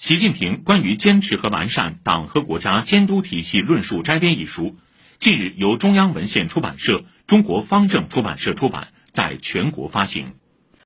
习近平关于坚持和完善党和国家监督体系论述摘编一书近日由中央文献出版社中国方正出版社出版在全国发行。